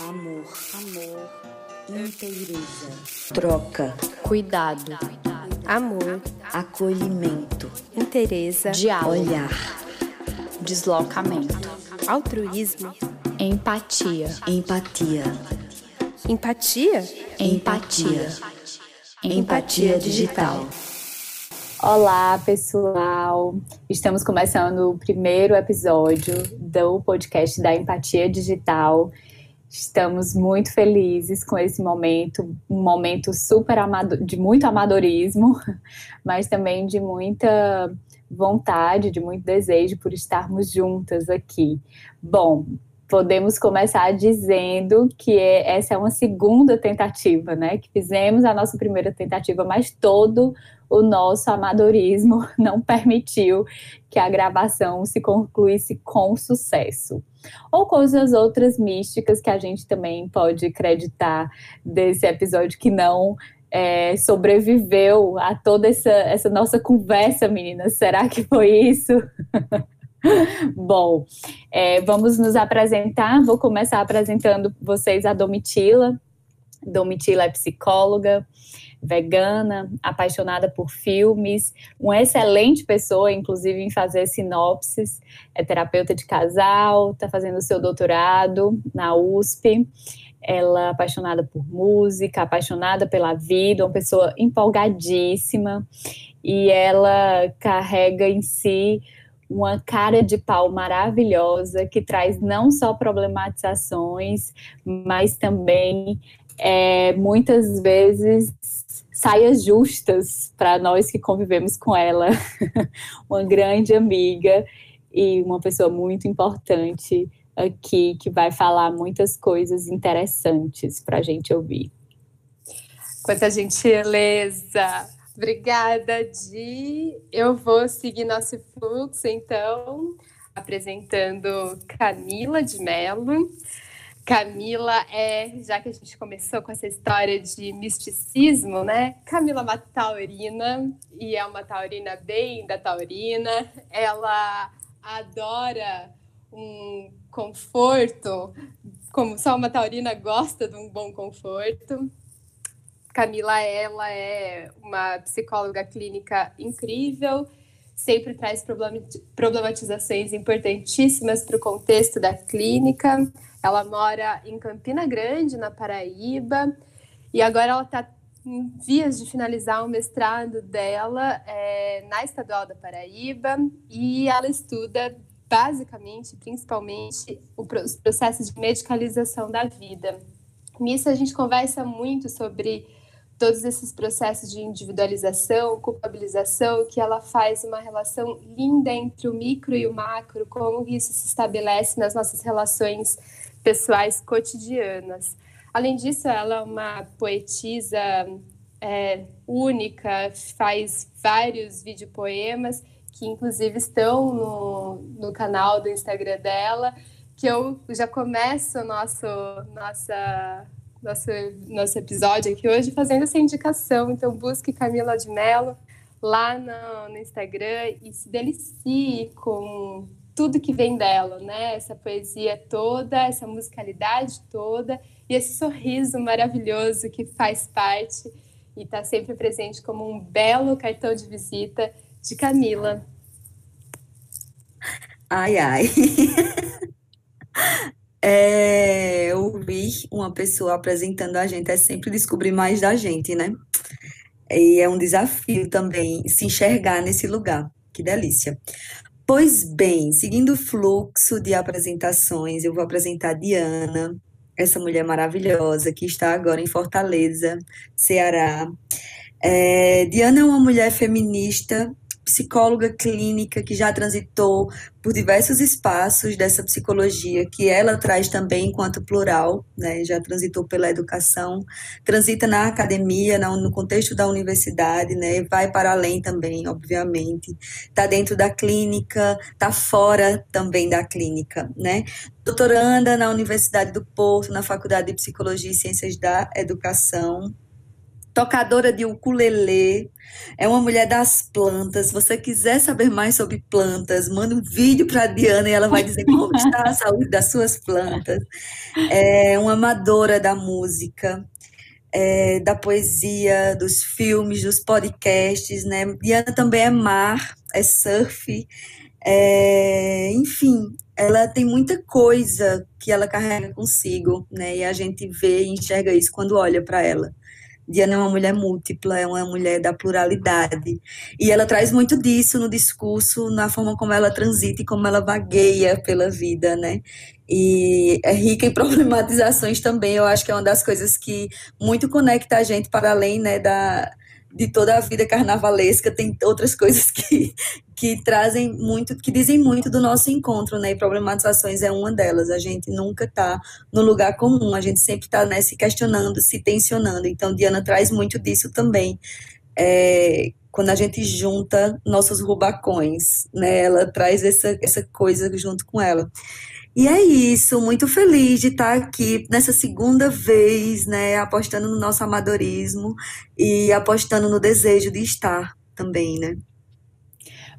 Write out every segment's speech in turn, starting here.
amor, amor, inteireza, troca, cuidado, amor, acolhimento, inteireza, diálogo, olhar, deslocamento, altruísmo, empatia, empatia, empatia, empatia, empatia digital. Olá, pessoal! Estamos começando o primeiro episódio do podcast da Empatia Digital. Estamos muito felizes com esse momento, um momento super de muito amadorismo, mas também de muita vontade, de muito desejo por estarmos juntas aqui. Bom, podemos começar dizendo que essa é uma segunda tentativa, né? Que fizemos a nossa primeira tentativa, mas todo o nosso amadorismo não permitiu que a gravação se concluísse com sucesso. Ou coisas outras místicas que a gente também pode acreditar desse episódio que não é, sobreviveu a toda essa, essa nossa conversa, meninas. Será que foi isso? Bom, é, vamos nos apresentar. Vou começar apresentando vocês a Domitila. Domitila é psicóloga, vegana, apaixonada por filmes, uma excelente pessoa, inclusive em fazer sinopses, é terapeuta de casal, está fazendo seu doutorado na USP. Ela é apaixonada por música, apaixonada pela vida, uma pessoa empolgadíssima, e ela carrega em si uma cara de pau maravilhosa que traz não só problematizações, mas também é, muitas vezes saias justas para nós que convivemos com ela. uma grande amiga e uma pessoa muito importante aqui que vai falar muitas coisas interessantes para a gente ouvir. Quanta gentileza! Obrigada, Di. Eu vou seguir nosso fluxo, então, apresentando Camila de Mello. Camila é, já que a gente começou com essa história de misticismo, né? Camila é uma taurina e é uma taurina bem da taurina. Ela adora um conforto, como só uma taurina gosta de um bom conforto. Camila, ela é uma psicóloga clínica incrível, sempre traz problematizações importantíssimas para o contexto da clínica ela mora em Campina Grande, na Paraíba, e agora ela está em vias de finalizar o mestrado dela é, na Estadual da Paraíba, e ela estuda basicamente, principalmente, os processos de medicalização da vida. Nisso a gente conversa muito sobre todos esses processos de individualização, culpabilização, que ela faz uma relação linda entre o micro e o macro, como isso se estabelece nas nossas relações pessoais cotidianas. Além disso, ela é uma poetisa é, única, faz vários videopoemas que inclusive estão no, no canal do Instagram dela, que eu já começo nosso, nossa, nosso, nosso episódio aqui hoje fazendo essa indicação. Então, busque Camila de Mello lá no, no Instagram e se delicie com tudo que vem dela, né? Essa poesia toda, essa musicalidade toda e esse sorriso maravilhoso que faz parte e está sempre presente como um belo cartão de visita de Camila. Ai, ai. É, ouvir uma pessoa apresentando a gente é sempre descobrir mais da gente, né? E é um desafio também se enxergar nesse lugar. Que delícia. Pois bem, seguindo o fluxo de apresentações, eu vou apresentar Diana, essa mulher maravilhosa que está agora em Fortaleza, Ceará. É, Diana é uma mulher feminista psicóloga clínica que já transitou por diversos espaços dessa psicologia que ela traz também enquanto plural, né? Já transitou pela educação, transita na academia, no contexto da universidade, né? Vai para além também, obviamente. Está dentro da clínica, está fora também da clínica, né? Doutoranda na Universidade do Porto, na Faculdade de Psicologia e Ciências da Educação, tocadora de ukulele, é uma mulher das plantas. Se você quiser saber mais sobre plantas, manda um vídeo para a Diana e ela vai dizer como está a saúde das suas plantas. É uma amadora da música, é, da poesia, dos filmes, dos podcasts, né? Diana também é mar, é surf, é, enfim, ela tem muita coisa que ela carrega consigo, né? E a gente vê e enxerga isso quando olha para ela. Diana é uma mulher múltipla, é uma mulher da pluralidade. E ela traz muito disso no discurso, na forma como ela transita e como ela vagueia pela vida, né? E é rica em problematizações também. Eu acho que é uma das coisas que muito conecta a gente para além, né, da, de toda a vida carnavalesca, tem outras coisas que, que trazem muito, que dizem muito do nosso encontro, né? E problematizações é uma delas. A gente nunca está no lugar comum, a gente sempre está né, se questionando, se tensionando. Então, Diana traz muito disso também. É, quando a gente junta nossos rubacões, né? Ela traz essa, essa coisa junto com ela. E é isso, muito feliz de estar aqui nessa segunda vez, né, apostando no nosso amadorismo e apostando no desejo de estar também, né?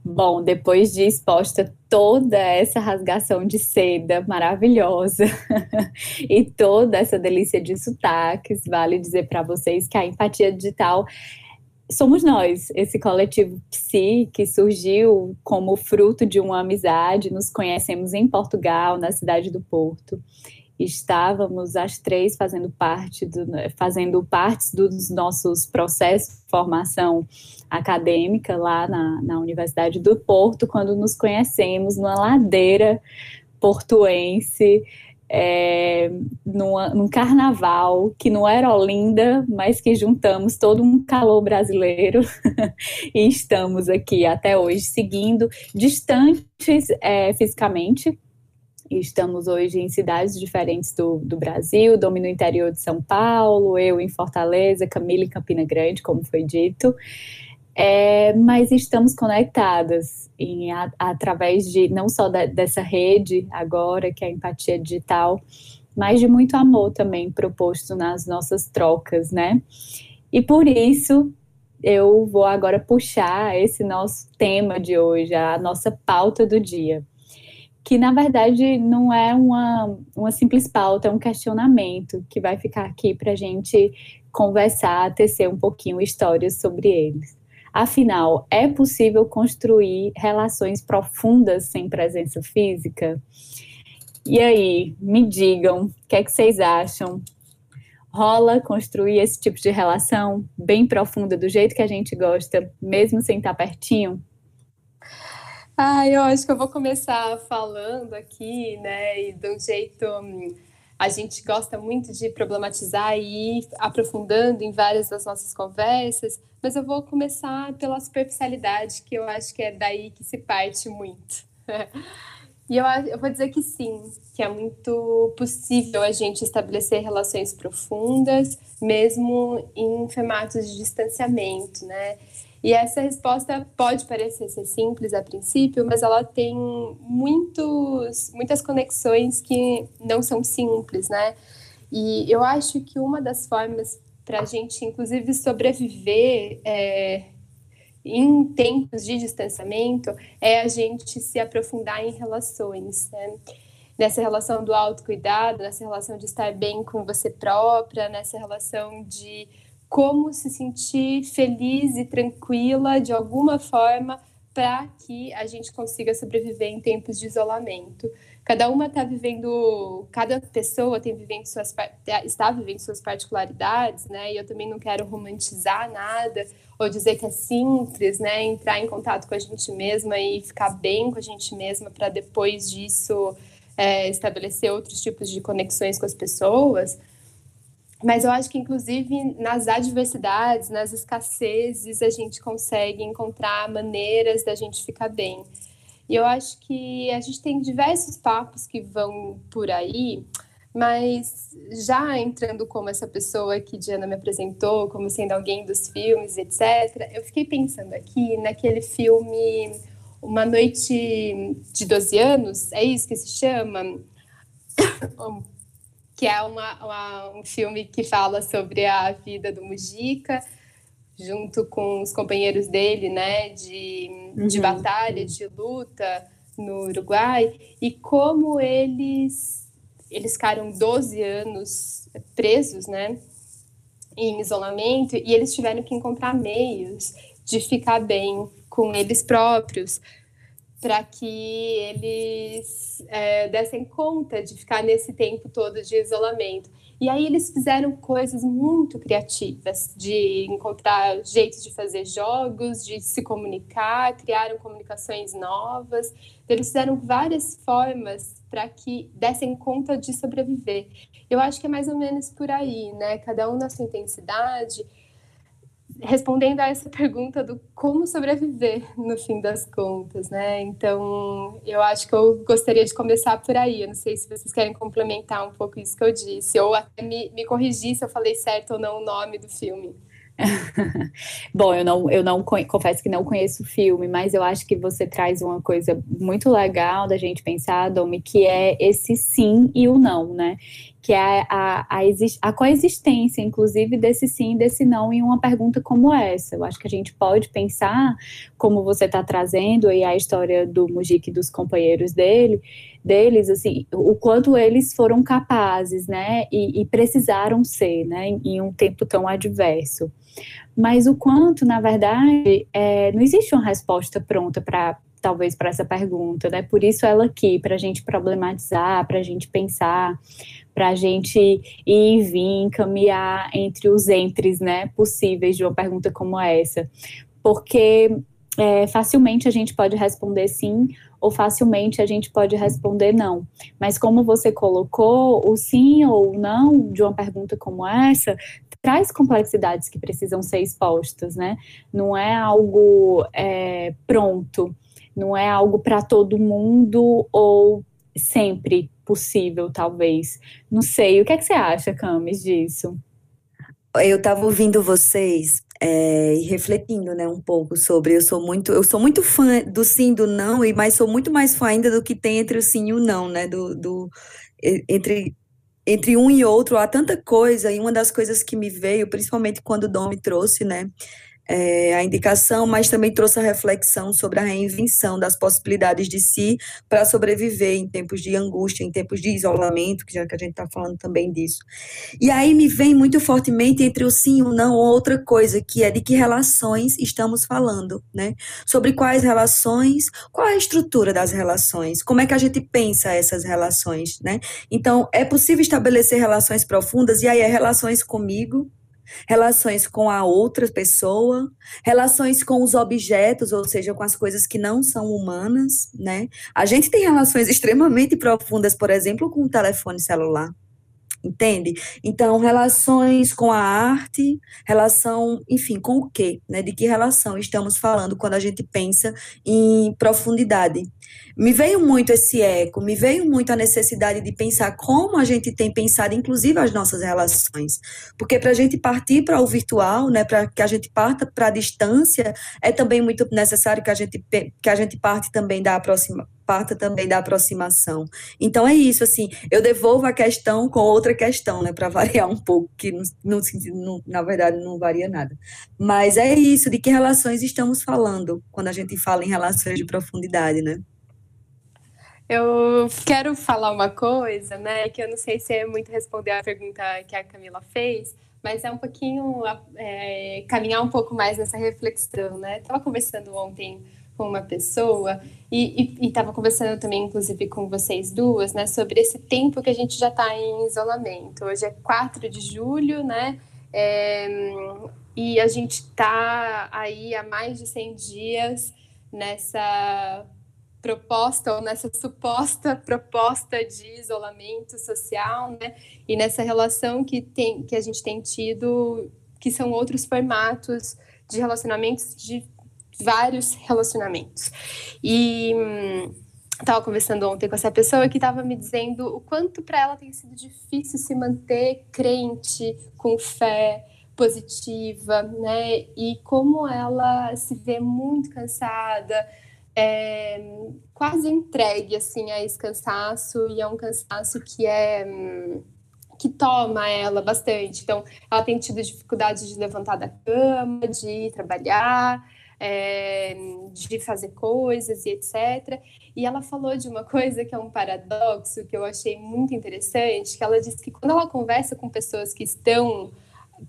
Bom, depois de exposta toda essa rasgação de seda maravilhosa e toda essa delícia de sotaques, vale dizer para vocês que a empatia digital somos nós, esse coletivo Psi, que surgiu como fruto de uma amizade. Nos conhecemos em Portugal, na cidade do Porto. Estávamos as três fazendo parte do, fazendo partes dos nossos processos de formação acadêmica lá na, na Universidade do Porto, quando nos conhecemos numa ladeira portuense é, numa, num carnaval que não era Olinda, mas que juntamos todo um calor brasileiro e estamos aqui até hoje seguindo distantes é, fisicamente. Estamos hoje em cidades diferentes do, do Brasil, Domi no interior de São Paulo, eu em Fortaleza, Camila em Campina Grande, como foi dito. É, mas estamos conectadas em, a, através de não só da, dessa rede agora, que é a empatia digital, mas de muito amor também proposto nas nossas trocas, né? E por isso eu vou agora puxar esse nosso tema de hoje, a nossa pauta do dia. Que na verdade não é uma, uma simples pauta, é um questionamento que vai ficar aqui para a gente conversar, tecer um pouquinho histórias sobre eles. Afinal, é possível construir relações profundas sem presença física? E aí, me digam, o que é que vocês acham? Rola construir esse tipo de relação bem profunda, do jeito que a gente gosta, mesmo sem estar pertinho? Ah, eu acho que eu vou começar falando aqui, né, e de um jeito hum, a gente gosta muito de problematizar e ir aprofundando em várias das nossas conversas, mas eu vou começar pela superficialidade, que eu acho que é daí que se parte muito. e eu, eu vou dizer que sim, que é muito possível a gente estabelecer relações profundas, mesmo em formatos de distanciamento, né? E essa resposta pode parecer ser simples a princípio, mas ela tem muitos, muitas conexões que não são simples, né? E eu acho que uma das formas para a gente, inclusive, sobreviver é, em tempos de distanciamento é a gente se aprofundar em relações, né? Nessa relação do autocuidado, nessa relação de estar bem com você própria, nessa relação de como se sentir feliz e tranquila de alguma forma para que a gente consiga sobreviver em tempos de isolamento. Cada uma está vivendo, cada pessoa tem vivendo suas, está vivendo suas particularidades, né? E eu também não quero romantizar nada ou dizer que é simples, né? Entrar em contato com a gente mesma e ficar bem com a gente mesma para depois disso é, estabelecer outros tipos de conexões com as pessoas. Mas eu acho que, inclusive, nas adversidades, nas escassezes, a gente consegue encontrar maneiras da gente ficar bem. E eu acho que a gente tem diversos papos que vão por aí, mas já entrando como essa pessoa que Diana me apresentou, como sendo alguém dos filmes, etc., eu fiquei pensando aqui naquele filme Uma Noite de 12 Anos, é isso que se chama? que é uma, uma, um filme que fala sobre a vida do Mujica, junto com os companheiros dele, né, de, uhum. de batalha, de luta no Uruguai, e como eles, eles ficaram 12 anos presos, né, em isolamento, e eles tiveram que encontrar meios de ficar bem com eles próprios, para que eles é, dessem conta de ficar nesse tempo todo de isolamento. E aí eles fizeram coisas muito criativas, de encontrar jeitos de fazer jogos, de se comunicar, criaram comunicações novas. Eles fizeram várias formas para que dessem conta de sobreviver. Eu acho que é mais ou menos por aí, né? Cada um na sua intensidade, respondendo a essa pergunta do como sobreviver no fim das contas, né? Então, eu acho que eu gostaria de começar por aí. Eu não sei se vocês querem complementar um pouco isso que eu disse, ou até me, me corrigir se eu falei certo ou não o nome do filme. Bom, eu não, eu não confesso que não conheço o filme, mas eu acho que você traz uma coisa muito legal da gente pensar, Domi, que é esse sim e o não, né? Que é a, a, a, coexistência, inclusive, desse sim e desse não em uma pergunta como essa. Eu acho que a gente pode pensar, como você está trazendo aí a história do Mujik e dos companheiros dele, deles, assim, o quanto eles foram capazes, né? E, e precisaram ser, né? Em, em um tempo tão adverso mas o quanto, na verdade, é, não existe uma resposta pronta para talvez para essa pergunta, né? Por isso ela aqui, para a gente problematizar, para a gente pensar, para a gente ir e vir, caminhar entre os entres, né, possíveis de uma pergunta como essa, porque é, facilmente a gente pode responder sim ou facilmente a gente pode responder não. Mas como você colocou, o sim ou não de uma pergunta como essa traz complexidades que precisam ser expostas, né? Não é algo é, pronto, não é algo para todo mundo ou sempre possível, talvez. Não sei. O que, é que você acha, Camis, disso? Eu estava ouvindo vocês é, e refletindo, né, um pouco sobre. Eu sou muito, eu sou muito fã do sim, do não, e mas sou muito mais fã ainda do que tem entre o sim e o não, né, do, do entre entre um e outro há tanta coisa, e uma das coisas que me veio, principalmente quando o Dom me trouxe, né, é, a indicação, mas também trouxe a reflexão sobre a reinvenção das possibilidades de si para sobreviver em tempos de angústia, em tempos de isolamento, que já que a gente está falando também disso. E aí me vem muito fortemente entre o sim e o não outra coisa, que é de que relações estamos falando, né? Sobre quais relações, qual é a estrutura das relações, como é que a gente pensa essas relações, né? Então, é possível estabelecer relações profundas, e aí é relações comigo, relações com a outra pessoa, relações com os objetos, ou seja, com as coisas que não são humanas, né? A gente tem relações extremamente profundas, por exemplo, com o telefone celular entende? Então, relações com a arte, relação, enfim, com o quê? Né? De que relação estamos falando quando a gente pensa em profundidade? Me veio muito esse eco, me veio muito a necessidade de pensar como a gente tem pensado, inclusive, as nossas relações. Porque para a gente partir para o virtual, né, para que a gente parta para a distância, é também muito necessário que a gente, que a gente parte também da aproximação parta também da aproximação. Então é isso, assim, eu devolvo a questão com outra questão, né, para variar um pouco, que no, no, na verdade não varia nada. Mas é isso, de que relações estamos falando quando a gente fala em relações de profundidade, né? Eu quero falar uma coisa, né, que eu não sei se é muito responder a pergunta que a Camila fez, mas é um pouquinho é, caminhar um pouco mais nessa reflexão, né? Estava conversando ontem com uma pessoa e estava conversando também, inclusive, com vocês duas, né, sobre esse tempo que a gente já está em isolamento. Hoje é 4 de julho, né, é, e a gente está aí há mais de 100 dias nessa proposta ou nessa suposta proposta de isolamento social, né, e nessa relação que, tem, que a gente tem tido, que são outros formatos de relacionamentos de vários relacionamentos. E estava hum, conversando ontem com essa pessoa que estava me dizendo o quanto para ela tem sido difícil se manter crente, com fé positiva, né? E como ela se vê muito cansada, é, quase entregue assim a esse cansaço e é um cansaço que é hum, que toma ela bastante. Então, ela tem tido dificuldade de levantar da cama, de trabalhar, é, de fazer coisas e etc. E ela falou de uma coisa que é um paradoxo que eu achei muito interessante, que ela disse que quando ela conversa com pessoas que estão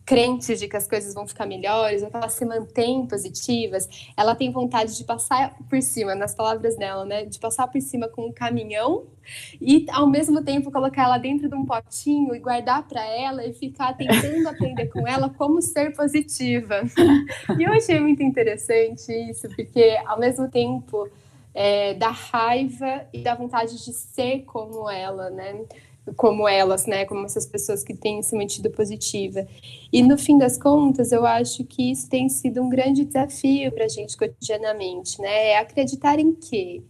crentes de que as coisas vão ficar melhores, ou que elas se mantêm positivas, ela tem vontade de passar por cima, nas palavras dela, né? De passar por cima com um caminhão e, ao mesmo tempo, colocar ela dentro de um potinho e guardar para ela e ficar tentando aprender com ela como ser positiva. E eu achei muito interessante isso, porque, ao mesmo tempo, é, dá raiva e dá vontade de ser como ela, né? Como elas, né, como essas pessoas que têm se mantido positiva. E no fim das contas, eu acho que isso tem sido um grande desafio para a gente cotidianamente, né, é acreditar em quê?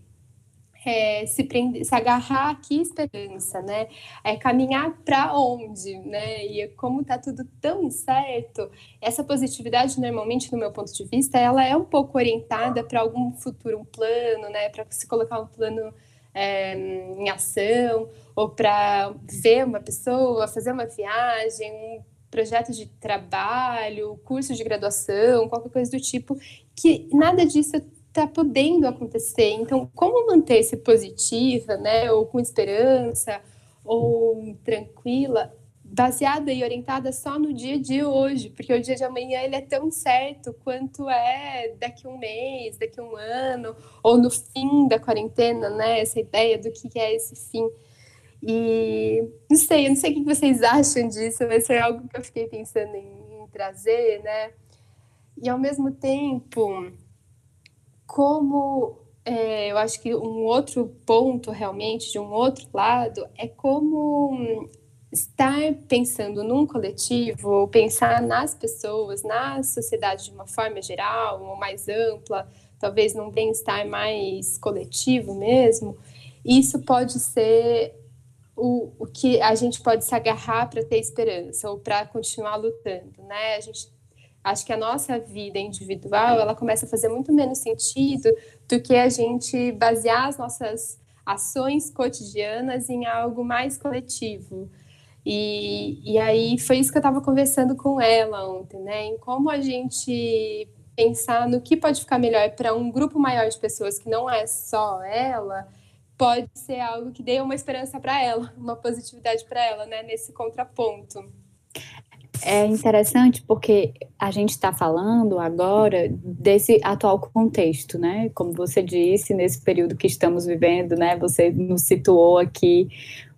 É, se, prender, se agarrar aqui esperança, né? É caminhar para onde, né? E como está tudo tão incerto, essa positividade normalmente, no meu ponto de vista, ela é um pouco orientada para algum futuro, um plano, né? Para se colocar um plano é, em ação, ou para ver uma pessoa, fazer uma viagem, um projeto de trabalho, curso de graduação, qualquer coisa do tipo, que nada disso está podendo acontecer. Então, como manter-se positiva, né, ou com esperança, ou tranquila, baseada e orientada só no dia de hoje, porque o dia de amanhã ele é tão incerto quanto é daqui um mês, daqui um ano, ou no fim da quarentena, né? Essa ideia do que é esse fim. E não sei, eu não sei o que vocês acham disso, mas foi algo que eu fiquei pensando em, em trazer, né? E ao mesmo tempo, como é, eu acho que um outro ponto realmente, de um outro lado, é como estar pensando num coletivo, ou pensar nas pessoas, na sociedade de uma forma geral, ou mais ampla, talvez num bem-estar mais coletivo mesmo, isso pode ser o, o que a gente pode se agarrar para ter esperança ou para continuar lutando, né? A gente acho que a nossa vida individual ela começa a fazer muito menos sentido do que a gente basear as nossas ações cotidianas em algo mais coletivo. E, e aí foi isso que eu estava conversando com ela ontem, né? Em como a gente pensar no que pode ficar melhor para um grupo maior de pessoas que não é só ela, pode ser algo que dê uma esperança para ela, uma positividade para ela, né? Nesse contraponto. É interessante porque a gente está falando agora desse atual contexto, né? Como você disse, nesse período que estamos vivendo, né? Você nos situou aqui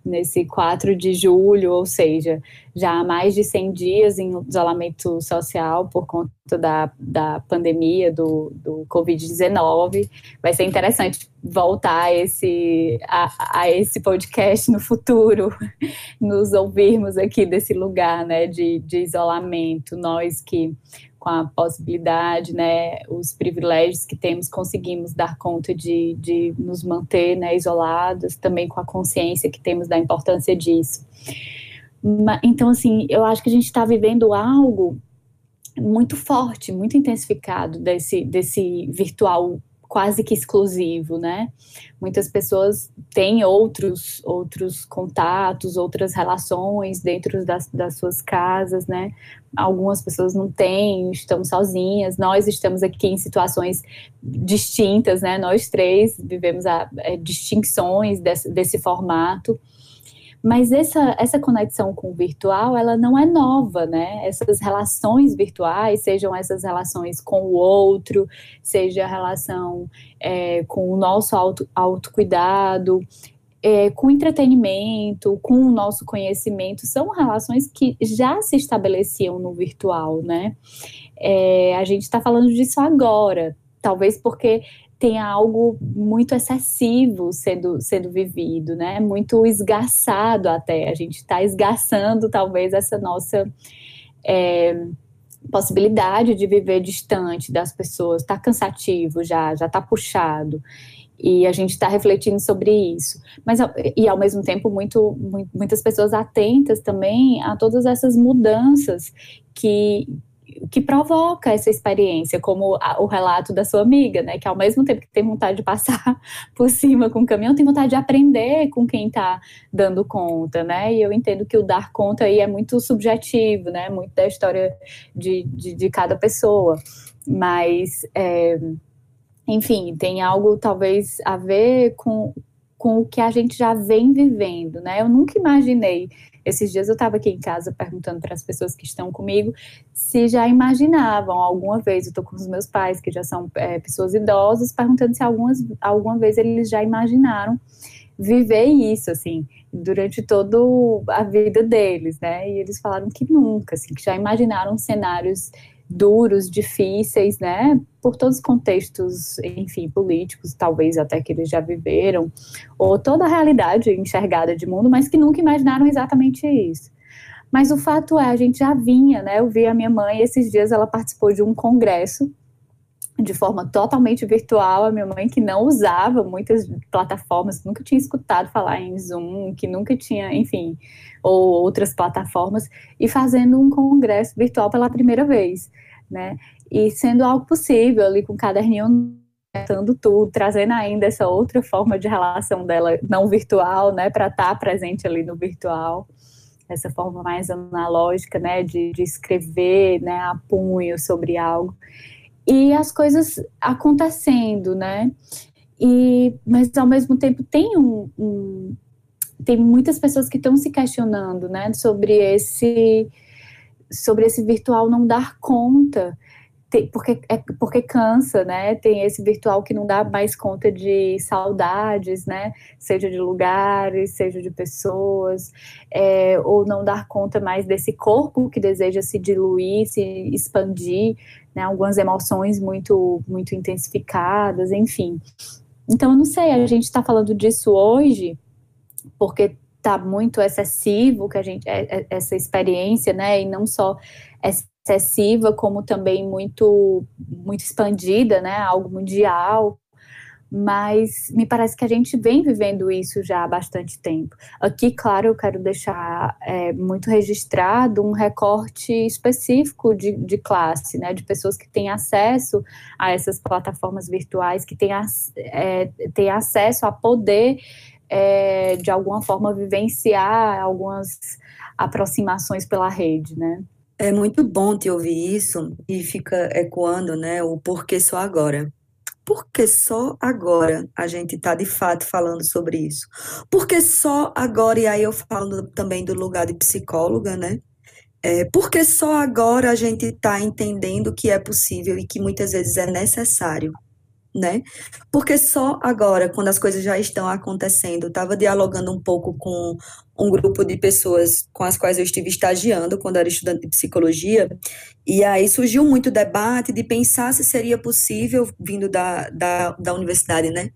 nesse 4 de julho, ou seja, já há mais de 100 dias em isolamento social por conta da, da pandemia do, do Covid-19. Vai ser interessante voltar a esse, a, a, esse podcast no futuro, nos ouvirmos aqui desse lugar né, de, de isolamento, nós que com a possibilidade, né, os privilégios que temos, conseguimos dar conta de, de nos manter né, isolados, também com a consciência que temos da importância disso. Então, assim, eu acho que a gente está vivendo algo muito forte, muito intensificado desse, desse virtual quase que exclusivo, né? Muitas pessoas têm outros outros contatos, outras relações dentro das, das suas casas, né? Algumas pessoas não têm, estão sozinhas. Nós estamos aqui em situações distintas, né? Nós três vivemos a, a distinções desse, desse formato. Mas essa, essa conexão com o virtual, ela não é nova, né? Essas relações virtuais, sejam essas relações com o outro, seja a relação é, com o nosso auto, autocuidado, é, com entretenimento, com o nosso conhecimento, são relações que já se estabeleciam no virtual, né? É, a gente está falando disso agora, talvez porque tenha algo muito excessivo sendo, sendo vivido, né? Muito esgarçado até. A gente está esgarçando talvez essa nossa é, possibilidade de viver distante das pessoas. Está cansativo já, já está puxado. E a gente está refletindo sobre isso. Mas, e ao mesmo tempo, muito, muitas pessoas atentas também a todas essas mudanças que, que provoca essa experiência, como a, o relato da sua amiga, né? Que ao mesmo tempo que tem vontade de passar por cima com o caminhão, tem vontade de aprender com quem está dando conta, né? E eu entendo que o dar conta aí é muito subjetivo, né? Muito da história de, de, de cada pessoa. Mas, é, enfim, tem algo talvez a ver com, com o que a gente já vem vivendo, né? Eu nunca imaginei esses dias eu estava aqui em casa perguntando para as pessoas que estão comigo se já imaginavam alguma vez, eu estou com os meus pais, que já são é, pessoas idosas, perguntando se algumas, alguma vez eles já imaginaram viver isso, assim, durante toda a vida deles, né? E eles falaram que nunca, assim, que já imaginaram cenários duros, difíceis, né? Por todos os contextos, enfim, políticos, talvez até que eles já viveram, ou toda a realidade enxergada de mundo, mas que nunca imaginaram exatamente isso. Mas o fato é, a gente já vinha, né? Eu vi a minha mãe esses dias, ela participou de um congresso de forma totalmente virtual, a minha mãe que não usava muitas plataformas, nunca tinha escutado falar em Zoom, que nunca tinha, enfim, ou outras plataformas, e fazendo um congresso virtual pela primeira vez né? E sendo algo possível ali com o caderninho tratando tudo, trazendo ainda essa outra forma de relação dela não virtual, né, para estar tá presente ali no virtual, essa forma mais analógica, né, de, de escrever, né, a punho sobre algo. E as coisas acontecendo, né, e mas ao mesmo tempo tem um, um tem muitas pessoas que estão se questionando, né, sobre esse sobre esse virtual não dar conta, porque, é, porque cansa, né? Tem esse virtual que não dá mais conta de saudades, né? Seja de lugares, seja de pessoas, é, ou não dar conta mais desse corpo que deseja se diluir, se expandir, né? Algumas emoções muito, muito intensificadas, enfim. Então, eu não sei, a gente está falando disso hoje porque está muito excessivo que a gente é, é, essa experiência, né? E não só excessiva, como também muito muito expandida, né? Algo mundial. Mas me parece que a gente vem vivendo isso já há bastante tempo. Aqui, claro, eu quero deixar é, muito registrado um recorte específico de, de classe, né? De pessoas que têm acesso a essas plataformas virtuais, que têm, é, têm acesso a poder é, de alguma forma, vivenciar algumas aproximações pela rede, né? É muito bom te ouvir isso e fica ecoando, né, o porquê só agora. Porque só agora a gente está de fato falando sobre isso. Porque só agora, e aí eu falo também do lugar de psicóloga, né? É, porque só agora a gente está entendendo que é possível e que muitas vezes é necessário né? Porque só agora, quando as coisas já estão acontecendo, estava dialogando um pouco com um grupo de pessoas com as quais eu estive estagiando quando era estudante de psicologia, e aí surgiu muito debate de pensar se seria possível, vindo da, da, da universidade, né?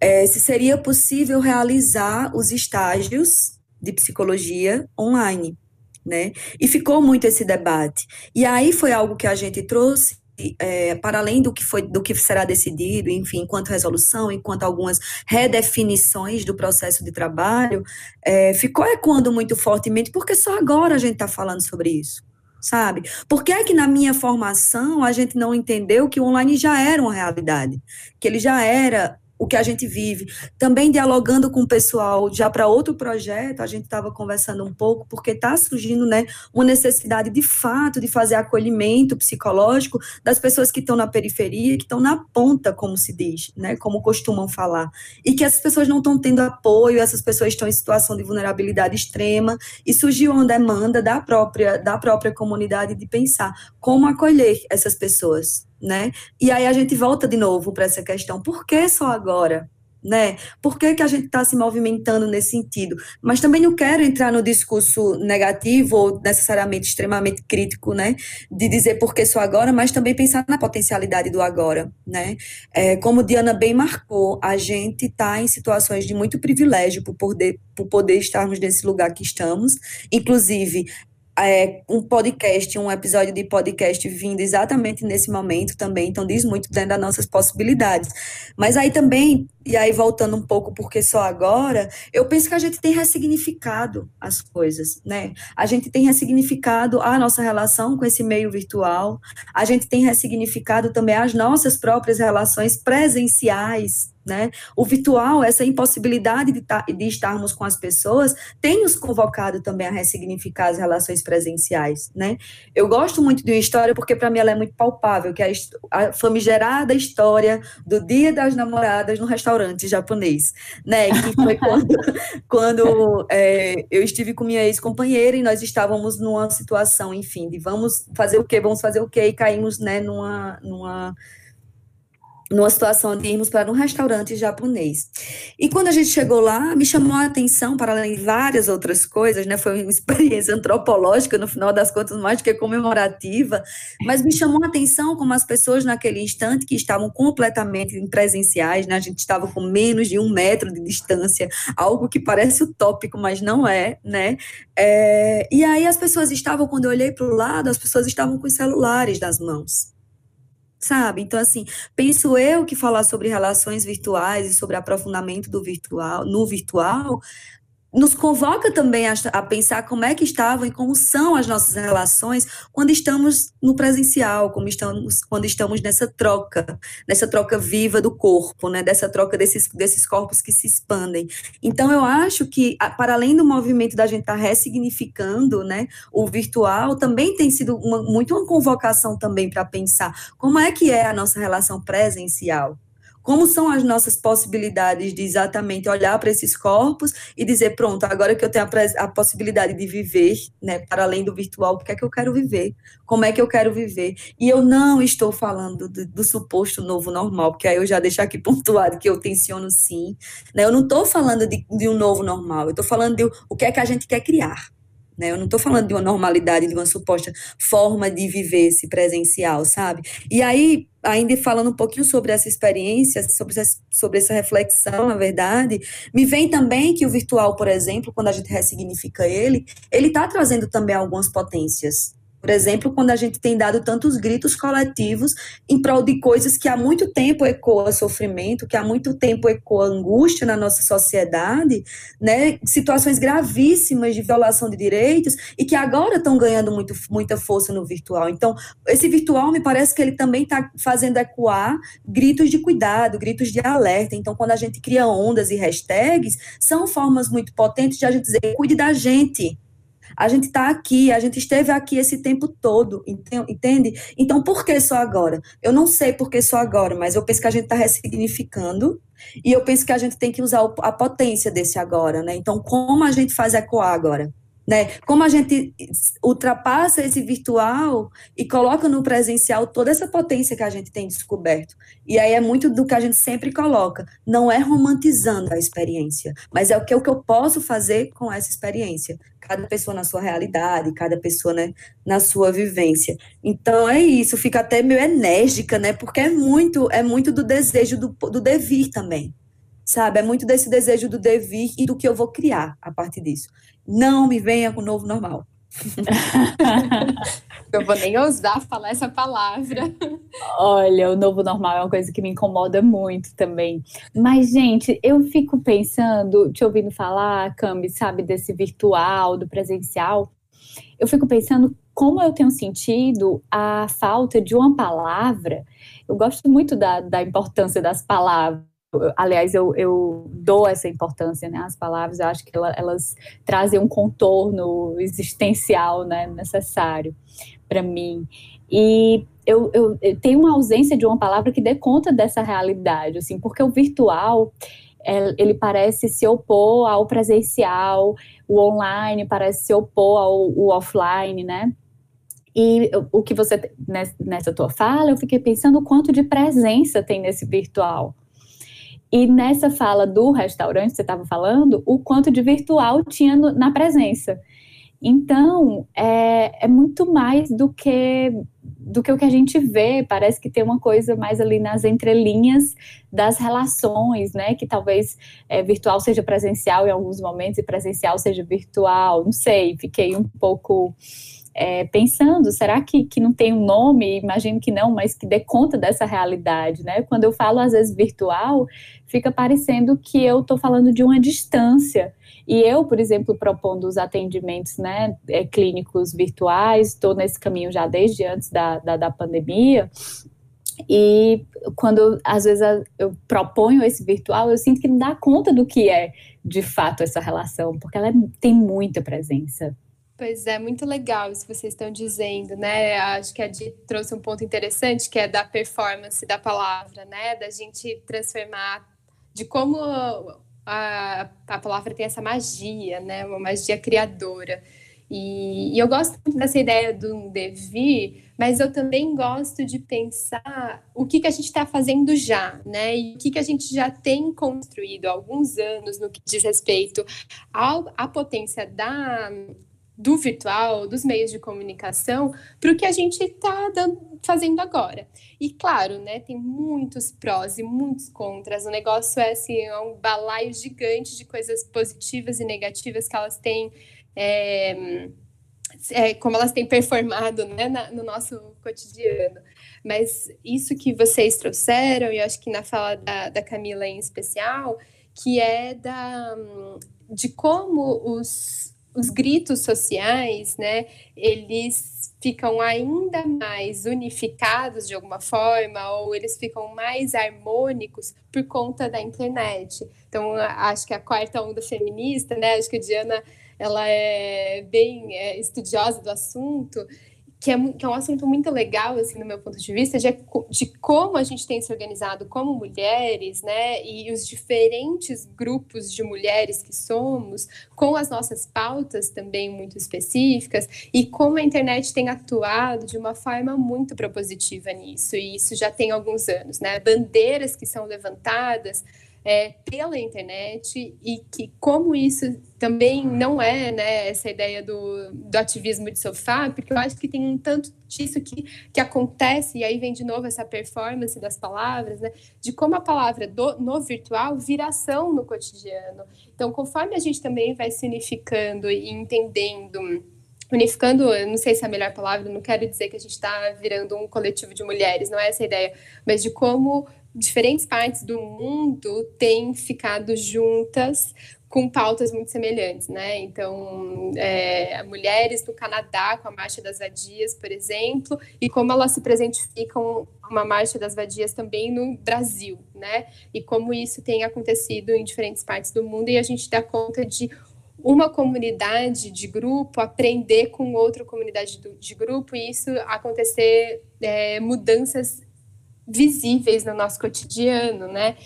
É, se seria possível realizar os estágios de psicologia online, né? E ficou muito esse debate. E aí foi algo que a gente trouxe é, para além do que foi do que será decidido, enfim, enquanto resolução, enquanto algumas redefinições do processo de trabalho, é, ficou ecoando muito fortemente, porque só agora a gente está falando sobre isso, sabe? Por que é que na minha formação a gente não entendeu que o online já era uma realidade, que ele já era o que a gente vive. Também dialogando com o pessoal, já para outro projeto, a gente estava conversando um pouco, porque está surgindo né, uma necessidade de fato de fazer acolhimento psicológico das pessoas que estão na periferia, que estão na ponta, como se diz, né, como costumam falar. E que essas pessoas não estão tendo apoio, essas pessoas estão em situação de vulnerabilidade extrema, e surgiu uma demanda da própria, da própria comunidade de pensar como acolher essas pessoas né? E aí a gente volta de novo para essa questão, por que só agora? Né? Por que, que a gente está se movimentando nesse sentido? Mas também não quero entrar no discurso negativo ou necessariamente extremamente crítico, né? De dizer por que só agora, mas também pensar na potencialidade do agora, né? É, como Diana bem marcou, a gente está em situações de muito privilégio por poder, por poder estarmos nesse lugar que estamos. Inclusive, é, um podcast, um episódio de podcast vindo exatamente nesse momento também, então diz muito dentro das nossas possibilidades. Mas aí também e aí voltando um pouco porque só agora, eu penso que a gente tem ressignificado as coisas, né? A gente tem ressignificado a nossa relação com esse meio virtual, a gente tem ressignificado também as nossas próprias relações presenciais, né? O virtual, essa impossibilidade de, de, estarmos com as pessoas, tem nos convocado também a ressignificar as relações presenciais, né? Eu gosto muito de uma história porque para mim ela é muito palpável, que é a, a famigerada história do Dia das Namoradas no restaurante japonês, né? Que foi quando, quando é, eu estive com minha ex-companheira e nós estávamos numa situação, enfim, de vamos fazer o quê, vamos fazer o quê, e caímos, né, numa, numa numa situação de irmos para um restaurante japonês. E quando a gente chegou lá, me chamou a atenção, para além de várias outras coisas, né? Foi uma experiência antropológica, no final das contas, mais do que comemorativa, mas me chamou a atenção como as pessoas naquele instante, que estavam completamente presenciais, né? A gente estava com menos de um metro de distância, algo que parece utópico, mas não é, né? É, e aí as pessoas estavam, quando eu olhei para o lado, as pessoas estavam com os celulares nas mãos sabe? Então, assim, penso eu que falar sobre relações virtuais e sobre aprofundamento do virtual, no virtual, nos convoca também a, a, pensar como é que estavam e como são as nossas relações quando estamos no presencial, como estamos, quando estamos nessa troca, nessa troca viva do corpo, né, dessa troca desses, desses corpos que se expandem. Então, eu acho que, para além do movimento da gente estar tá ressignificando né, o virtual, também tem sido uma, muito uma convocação também para pensar como é que é a nossa relação presencial, como são as nossas possibilidades de exatamente olhar para esses corpos e dizer, pronto, agora que eu tenho a, a, possibilidade de viver, né, para além do virtual, o que é que eu quero viver? Como é que eu quero viver? E eu não estou falando do, do suposto novo normal, porque aí eu já deixo aqui pontuado que eu tensiono sim, né? Eu não estou falando de, de um novo normal, eu estou falando de o que é que a gente quer criar. Né? Eu não estou falando de uma normalidade, de uma suposta forma de viver esse presencial, sabe? E aí, ainda falando um pouquinho sobre essa experiência, sobre essa, sobre essa reflexão, na verdade, me vem também que o virtual, por exemplo, quando a gente ressignifica ele, ele está trazendo também algumas potências, por exemplo, quando a gente tem dado tantos gritos coletivos em prol de coisas que há muito tempo ecoa sofrimento, que há muito tempo ecoa angústia na nossa sociedade, né? situações gravíssimas de violação de direitos e que agora estão ganhando muito, muita força no virtual. Então, esse virtual me parece que ele também está fazendo ecoar gritos de cuidado, gritos de alerta. Então, quando a gente cria ondas e hashtags, são formas muito potentes de a gente dizer, cuide da gente, a gente está aqui, a gente esteve aqui esse tempo todo, entende? Então, por que só agora? Eu não sei por que só agora, mas eu penso que a gente está ressignificando e eu penso que a gente tem que usar a potência desse agora, né? Então, como a gente faz ecoar agora? Né? Como a gente ultrapassa esse virtual e coloca no presencial toda essa potência que a gente tem descoberto. E aí é muito do que a gente sempre coloca. Não é romantizando a experiência, mas é o que, o que eu posso fazer com essa experiência. Cada pessoa na sua realidade, cada pessoa né, na sua vivência. Então é isso, fica até meio enérgica, né? Porque é muito, é muito do desejo do, do devir também sabe? É muito desse desejo do devir e do que eu vou criar a partir disso. Não me venha com o novo normal. eu vou nem ousar falar essa palavra. Olha, o novo normal é uma coisa que me incomoda muito também. Mas, gente, eu fico pensando, te ouvindo falar, Cambi, sabe, desse virtual, do presencial. Eu fico pensando como eu tenho sentido a falta de uma palavra. Eu gosto muito da, da importância das palavras aliás, eu, eu dou essa importância né, às palavras, eu acho que ela, elas trazem um contorno existencial né, necessário para mim. E eu, eu, eu, tenho uma ausência de uma palavra que dê conta dessa realidade, assim, porque o virtual é, ele parece se opor ao presencial, o online parece se opor ao, offline, né? E o que você, nessa tua fala, eu fiquei pensando o quanto de presença tem nesse virtual e nessa fala do restaurante, você estava falando, o quanto de virtual tinha no, na presença. Então, é, é, muito mais do que do que o que a gente vê. Parece que tem uma coisa mais ali nas entrelinhas das relações, né? Que talvez é, virtual seja presencial em alguns momentos e presencial seja virtual. Não sei, fiquei um pouco é, pensando, será que, que não tem um nome? Imagino que não, mas que dê conta dessa realidade, né? Quando eu falo, às vezes, virtual, fica parecendo que eu estou falando de uma distância. E eu, por exemplo, propondo os atendimentos né, é, clínicos virtuais, estou nesse caminho já desde antes da, da, da pandemia, e quando às vezes eu proponho esse virtual, eu sinto que não dá conta do que é de fato essa relação, porque ela tem muita presença. Pois é, muito legal isso que vocês estão dizendo, né? Acho que a Di trouxe um ponto interessante, que é da performance da palavra, né? Da gente transformar, de como a, a palavra tem essa magia, né? Uma magia criadora. E, e eu gosto muito dessa ideia do devir, mas eu também gosto de pensar o que, que a gente está fazendo já, né? E o que, que a gente já tem construído há alguns anos no que diz respeito ao, à potência da, do virtual, dos meios de comunicação, para o que a gente está fazendo agora. E claro, né, tem muitos prós e muitos contras. O negócio é assim, é um balaio gigante de coisas positivas e negativas que elas têm. É, é, como elas têm performado né, na, no nosso cotidiano. Mas isso que vocês trouxeram, e eu acho que na fala da, da Camila em especial, que é da, de como os, os gritos sociais, né, eles ficam ainda mais unificados de alguma forma, ou eles ficam mais harmônicos por conta da internet. Então, acho que a quarta onda feminista, né, acho que a Diana ela é bem é, estudiosa do assunto, que é, que é, um assunto muito legal, assim, no meu ponto de vista, de, de, como a gente tem se organizado como mulheres, né, e os diferentes grupos de mulheres que somos, com as nossas pautas também muito específicas, e como a internet tem atuado de uma forma muito propositiva nisso, e isso já tem alguns anos, né, bandeiras que são levantadas, é, pela internet e que como isso também não é né, essa ideia do, do ativismo de sofá, porque eu acho que tem um tanto disso que, que acontece, e aí vem de novo essa performance das palavras, né, de como a palavra do, no virtual vira ação no cotidiano. Então, conforme a gente também vai se unificando e entendendo unificando, não sei se é a melhor palavra, não quero dizer que a gente está virando um coletivo de mulheres, não é essa a ideia, mas de como diferentes partes do mundo têm ficado juntas com pautas muito semelhantes, né? Então, é, mulheres no Canadá com a Marcha das Vadias, por exemplo, e como elas se presentificam uma Marcha das Vadias também no Brasil, né? E como isso tem acontecido em diferentes partes do mundo e a gente dá conta de uma comunidade de grupo aprender com outra comunidade de grupo e isso acontecer é, mudanças visíveis no nosso cotidiano, né?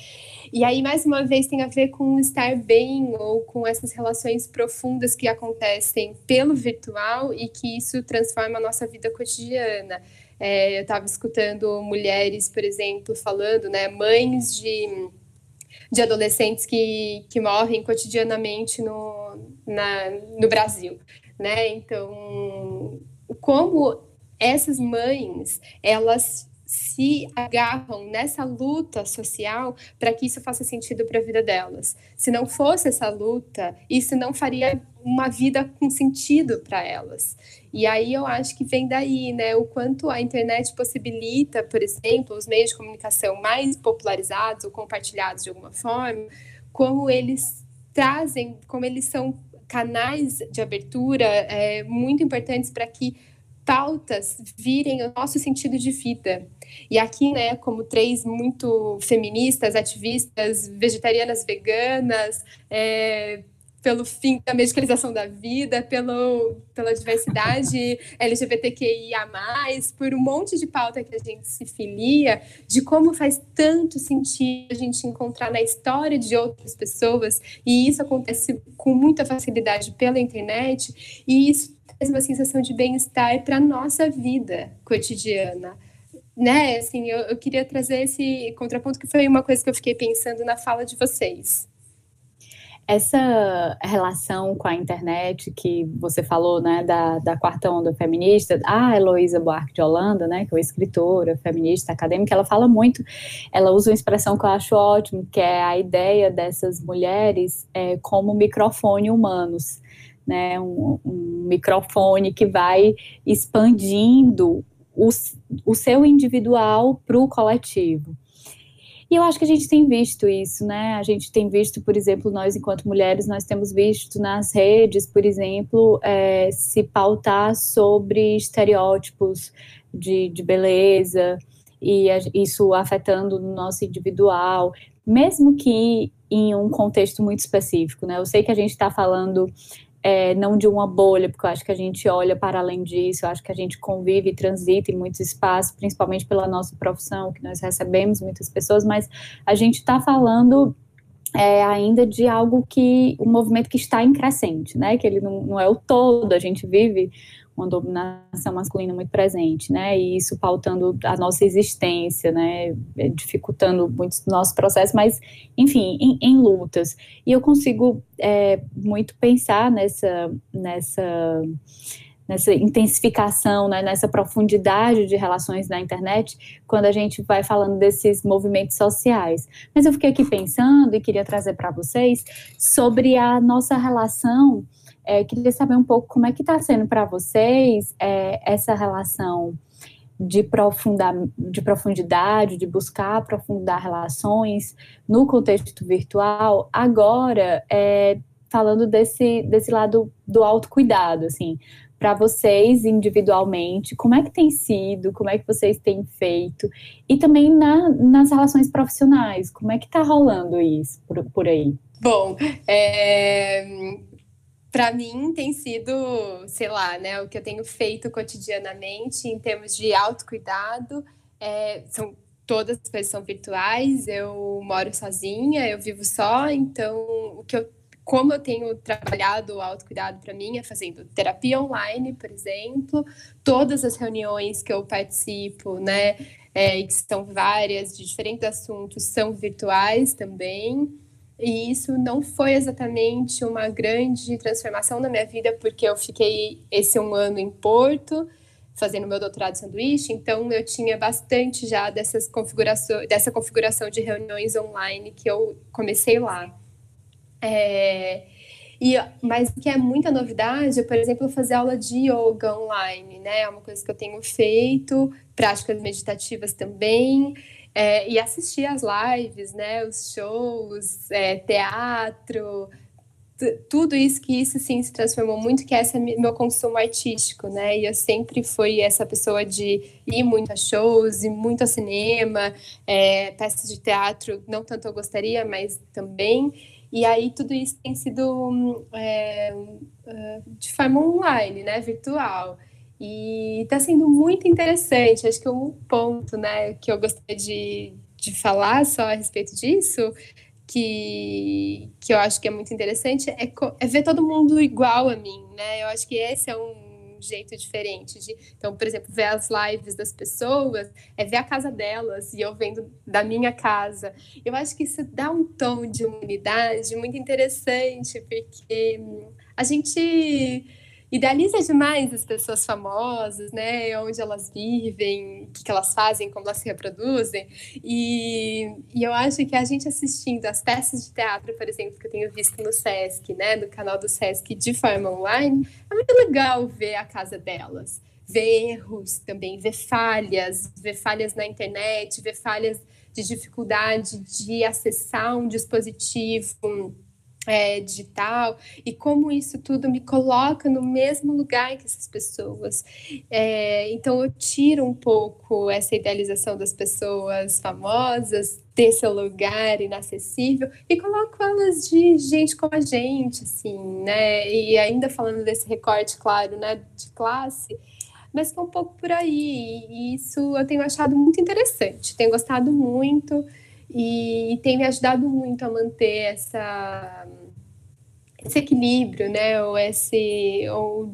E aí, mais uma vez, tem a ver com estar bem ou com essas relações profundas que acontecem pelo virtual e que isso transforma a nossa vida cotidiana. É, eu estava escutando mulheres, por exemplo, falando, né, mães de, de adolescentes que, que morrem cotidianamente no, na, no Brasil, né? Então, como essas mães, elas se agarram nessa luta social para que isso faça sentido para a vida delas. Se não fosse essa luta, isso não faria uma vida com sentido para elas. E aí eu acho que vem daí, né, o quanto a internet possibilita, por exemplo, os meios de comunicação mais popularizados ou compartilhados de alguma forma, como eles trazem, como eles são canais de abertura é, muito importantes para que pautas virem o nosso sentido de vida. E aqui, né, como três muito feministas, ativistas, vegetarianas, veganas, é, pelo fim da medicalização da vida, pelo, pela diversidade LGBTQIA+, por um monte de pauta que a gente se filia, de como faz tanto sentido a gente encontrar na história de outras pessoas, e isso acontece com muita facilidade pela internet, e isso traz uma sensação de bem-estar para a nossa vida cotidiana né, assim, eu, eu, queria trazer esse contraponto que foi uma coisa que eu fiquei pensando na fala de vocês. Essa relação com a internet que você falou, né, da, da quarta onda feminista, a Heloísa Buarque de Holanda, né, que é uma escritora, feminista, acadêmica, ela fala muito, ela usa uma expressão que eu acho ótimo, que é a ideia dessas mulheres é, como microfone humanos né, um, um microfone que vai expandindo o, o seu individual para o coletivo. E eu acho que a gente tem visto isso, né? A gente tem visto, por exemplo, nós, enquanto mulheres, nós temos visto nas redes, por exemplo, é, se pautar sobre estereótipos de, de beleza, e isso afetando o nosso individual, mesmo que em um contexto muito específico, né? Eu sei que a gente está falando é, não de uma bolha, porque eu acho que a gente olha para além disso, eu acho que a gente convive e transita em muitos espaços, principalmente pela nossa profissão, que nós recebemos muitas pessoas, mas a gente está falando é, ainda de algo que, um movimento que está em crescente, né, que ele não, não é o todo, a gente vive uma dominação masculina muito presente, né? E isso pautando a nossa existência, né? Dificultando muitos dos nossos processos, mas, enfim, em, em lutas. E eu consigo é, muito pensar nessa, nessa, nessa intensificação, né? nessa profundidade de relações na internet, quando a gente vai falando desses movimentos sociais. Mas eu fiquei aqui pensando e queria trazer para vocês sobre a nossa relação é, queria saber um pouco como é que está sendo para vocês é, essa relação de, profunda, de profundidade, de buscar aprofundar relações no contexto virtual, agora é, falando desse, desse lado do autocuidado, assim, para vocês individualmente, como é que tem sido, como é que vocês têm feito, e também na, nas relações profissionais, como é que está rolando isso por, por aí? Bom, é, para mim tem sido, sei lá, né, o que eu tenho feito cotidianamente em termos de autocuidado. É, são todas as coisas são virtuais. Eu moro sozinha, eu vivo só, então o que eu como eu tenho trabalhado o autocuidado para mim é fazendo terapia online, por exemplo, todas as reuniões que eu participo, né, é, que são várias de diferentes assuntos, são virtuais também. E isso não foi exatamente uma grande transformação na minha vida, porque eu fiquei esse um ano em Porto, fazendo meu doutorado de sanduíche, então eu tinha bastante já dessas configurações, dessa configuração de reuniões online que eu comecei lá. É, e, mas o que é muita novidade é, por exemplo, fazer aula de yoga online, né? É uma coisa que eu tenho feito, práticas meditativas também. É, e assistir as lives, né, os shows, é, teatro, tudo isso que isso sim se transformou muito, que esse é meu consumo artístico, né? E eu sempre fui essa pessoa de ir muito a shows, ir muito ao cinema, é, peças de teatro, não tanto eu gostaria, mas também. E aí tudo isso tem sido é, de forma online, né? Virtual. E está sendo muito interessante. Acho que um ponto né, que eu gostaria de, de falar só a respeito disso, que, que eu acho que é muito interessante, é, é ver todo mundo igual a mim. Né? Eu acho que esse é um jeito diferente de então por exemplo ver as lives das pessoas é ver a casa delas e eu vendo da minha casa eu acho que isso dá um tom de humanidade muito interessante porque a gente idealiza demais as pessoas famosas, né? Onde elas vivem, o que, que elas fazem, como elas se reproduzem. E, e, eu acho que a gente assistindo as peças de teatro, por exemplo, que eu tenho visto no Sesc, né? No canal do Sesc de forma online, é muito legal ver a casa delas. Ver erros também, ver falhas, ver falhas na internet, ver falhas de dificuldade de acessar um dispositivo é, digital e como isso tudo me coloca no mesmo lugar que essas pessoas. É, então eu tiro um pouco essa idealização das pessoas famosas desse lugar inacessível e coloco elas de gente como a gente, assim, né? E ainda falando desse recorte, claro, né, de classe, mas é um pouco por aí. E isso eu tenho achado muito interessante, tenho gostado muito e tem me ajudado muito a manter essa esse equilíbrio, né, ou esse ou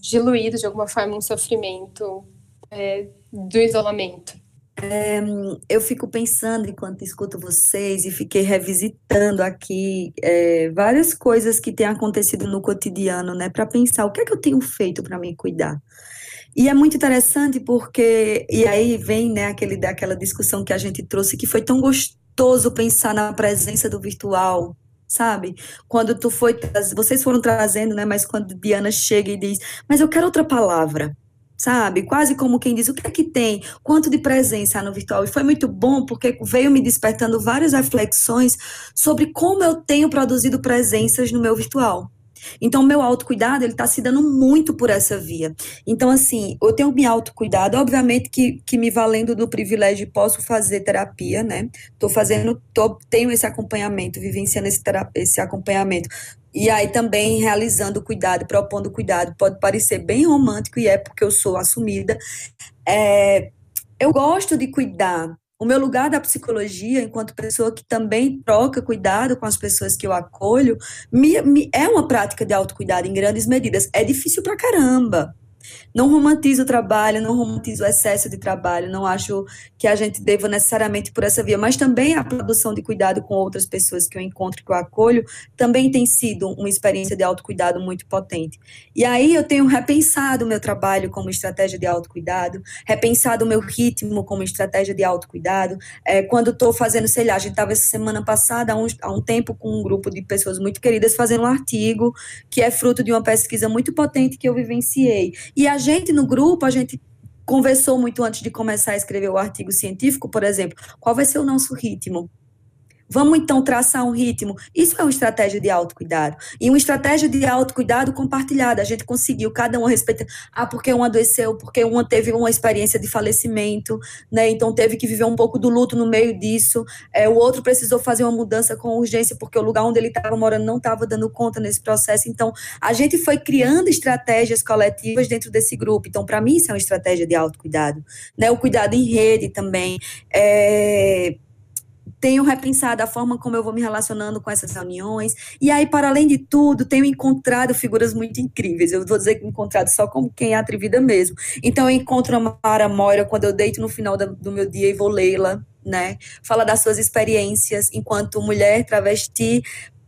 diluído de alguma forma um sofrimento é, do isolamento. É, eu fico pensando enquanto escuto vocês e fiquei revisitando aqui é, várias coisas que têm acontecido no cotidiano, né, para pensar o que é que eu tenho feito para me cuidar. E é muito interessante porque e aí vem, né, aquele daquela discussão que a gente trouxe que foi tão gostoso pensar na presença do virtual sabe? Quando tu foi, vocês foram trazendo, né? Mas quando Diana chega e diz, mas eu quero outra palavra, sabe? Quase como quem diz, o que é que tem? Quanto de presença no virtual? E foi muito bom porque veio me despertando várias reflexões sobre como eu tenho produzido presenças no meu virtual. Então, meu autocuidado, ele está se dando muito por essa via. Então, assim, eu tenho me autocuidado, obviamente que, que me valendo do privilégio, posso fazer terapia, né? Tô fazendo, tô, tenho esse acompanhamento, vivenciando esse, esse acompanhamento e aí também realizando cuidado, propondo cuidado, pode parecer bem romântico e é porque eu sou assumida. É, eu gosto de cuidar. O meu lugar da psicologia, enquanto pessoa que também troca cuidado com as pessoas que eu acolho, me, me, é uma prática de autocuidado em grandes medidas. É difícil pra caramba. Não romantizo o trabalho, não romantizo o excesso de trabalho, não acho que a gente deva necessariamente por essa via, mas também a produção de cuidado com outras pessoas que eu encontro, que eu acolho, também tem sido uma experiência de autocuidado muito potente. E aí eu tenho repensado o meu trabalho como estratégia de autocuidado, repensado o meu ritmo como estratégia de autocuidado. É, quando estou fazendo, sei lá, a gente estava essa semana passada, há um, há um tempo, com um grupo de pessoas muito queridas, fazendo um artigo que é fruto de uma pesquisa muito potente que eu vivenciei. E a gente no grupo, a gente conversou muito antes de começar a escrever o artigo científico, por exemplo, qual vai ser o nosso ritmo? Vamos então traçar um ritmo. Isso é uma estratégia de autocuidado. E uma estratégia de autocuidado compartilhada. A gente conseguiu, cada um respeita. Ah, porque um adoeceu, porque uma teve uma experiência de falecimento, né? Então teve que viver um pouco do luto no meio disso. É, o outro precisou fazer uma mudança com urgência, porque o lugar onde ele estava morando não estava dando conta nesse processo. Então, a gente foi criando estratégias coletivas dentro desse grupo. Então, para mim, isso é uma estratégia de autocuidado. Né? O cuidado em rede também. É tenho repensado a forma como eu vou me relacionando com essas reuniões. E aí, para além de tudo, tenho encontrado figuras muito incríveis. Eu vou dizer que encontrado só como quem é atrevida mesmo. Então, eu encontro a Mara Moira quando eu deito no final do meu dia e vou lê-la, né? Fala das suas experiências enquanto mulher, travesti,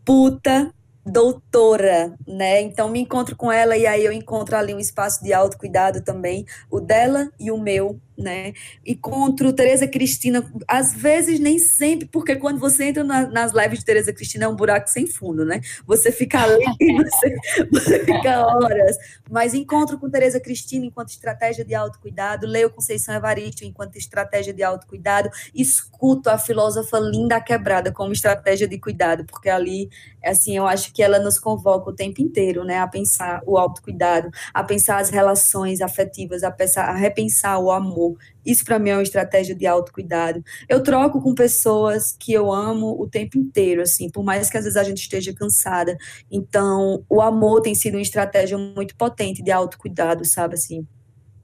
puta, doutora, né? Então me encontro com ela e aí eu encontro ali um espaço de autocuidado também, o dela e o meu, né? Encontro Tereza Cristina, às vezes nem sempre, porque quando você entra na, nas lives de Tereza Cristina é um buraco sem fundo, né? Você fica ali, você, você fica horas. Mas encontro com Tereza Cristina enquanto estratégia de autocuidado, leio Conceição Evaristo enquanto estratégia de autocuidado, escuto a filósofa Linda Quebrada como estratégia de cuidado, porque ali, assim, eu acho que ela nos convoca o tempo inteiro, né? A pensar o autocuidado, a pensar as relações afetivas, a, pensar, a repensar o amor, isso para mim é uma estratégia de autocuidado. Eu troco com pessoas que eu amo o tempo inteiro, assim, por mais que às vezes a gente esteja cansada. Então, o amor tem sido uma estratégia muito potente de autocuidado, sabe, assim.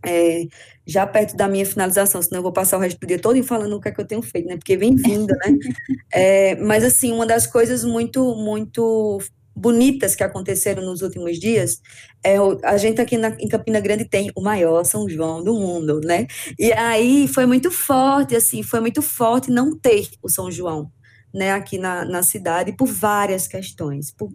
É, já perto da minha finalização, senão eu vou passar o resto do dia todo falando o que é que eu tenho feito, né? Porque vem vindo, né? É, mas assim, uma das coisas muito, muito bonitas que aconteceram nos últimos dias, é, a gente aqui na, em Campina Grande tem o maior São João do mundo, né? E aí foi muito forte, assim, foi muito forte não ter o São João, né, aqui na, na cidade, por várias questões, por